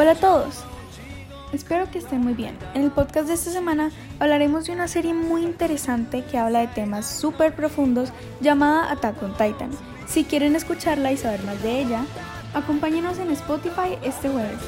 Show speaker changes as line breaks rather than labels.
Hola a todos, espero que estén muy bien. En el podcast de esta semana hablaremos de una serie muy interesante que habla de temas súper profundos llamada Attack on Titan. Si quieren escucharla y saber más de ella, acompáñenos en Spotify este jueves.